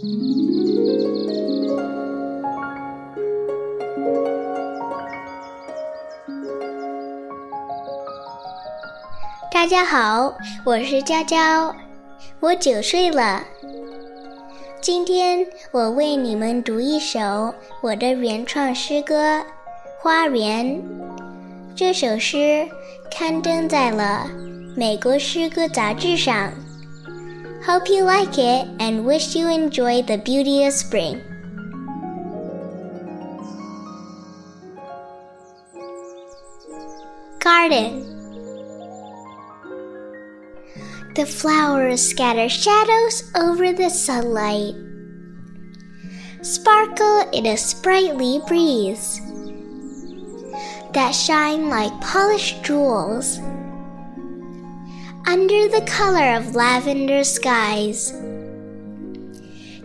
大家好，我是娇娇，我九岁了。今天我为你们读一首我的原创诗歌《花园》。这首诗刊登在了美国诗歌杂志上。Hope you like it and wish you enjoy the beauty of spring. Garden. The flowers scatter shadows over the sunlight, sparkle in a sprightly breeze that shine like polished jewels under the color of lavender skies.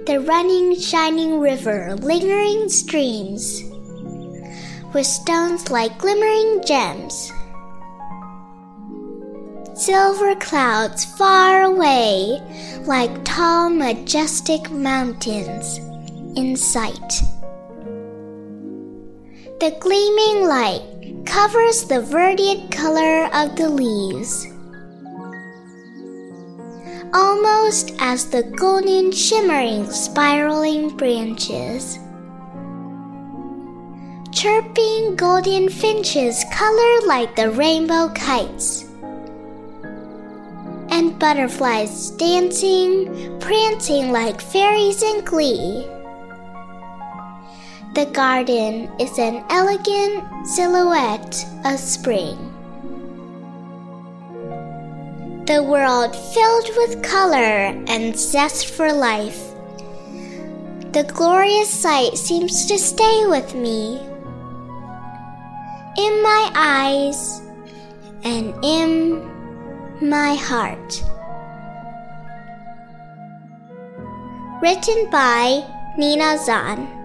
The running, shining river, lingering streams, with stones like glimmering gems. Silver clouds far away, like tall, majestic mountains in sight. The gleaming light covers the verdant color of the leaves almost as the golden, shimmering, spiraling branches. Chirping golden finches color like the rainbow kites. And butterflies dancing, prancing like fairies in glee. The garden is an elegant silhouette of spring the world filled with color and zest for life. The glorious sight seems to stay with me in my eyes and in my heart. Written by Nina Zahn.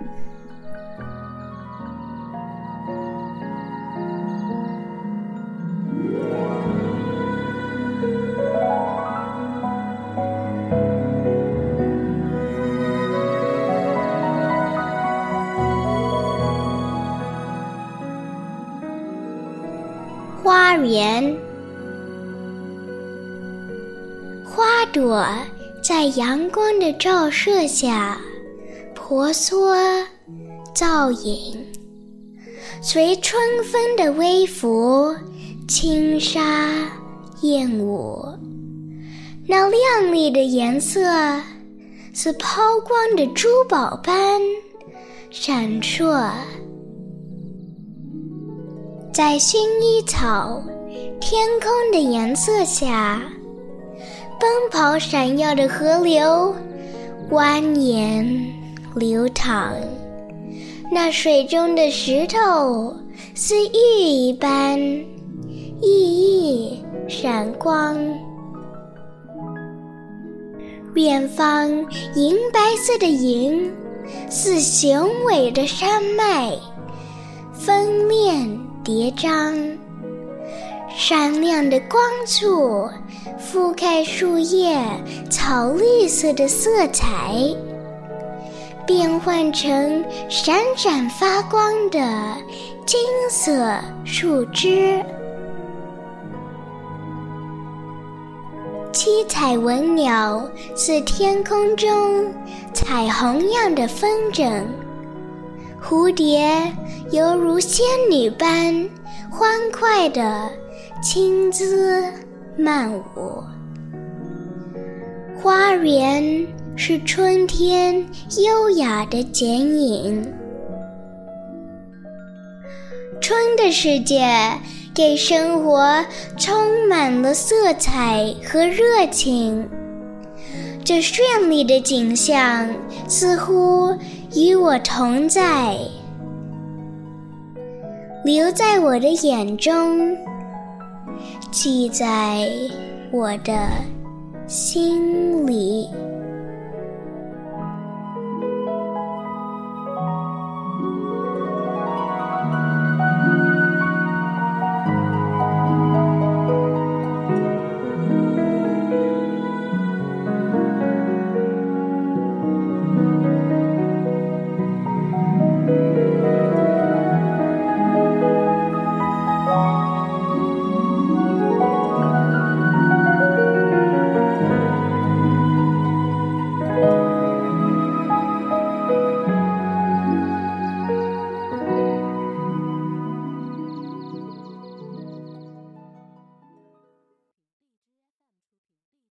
园，花朵在阳光的照射下婆娑造影，随春风的微拂轻纱燕舞。那亮丽的颜色似抛光的珠宝般闪烁。在薰衣草、天空的颜色下，奔跑闪耀的河流蜿蜒流淌，那水中的石头似玉一般熠熠闪光。远方银白色的云似雄伟的山脉，锋链。叠张，闪亮的光柱覆盖树叶草绿色的色彩，变换成闪闪发光的金色树枝。七彩文鸟似天空中彩虹样的风筝。蝴蝶犹如仙女般欢快的轻姿曼舞，花园是春天优雅的剪影。春的世界给生活充满了色彩和热情，这绚丽的景象似乎。与我同在，留在我的眼中，记在我的心里。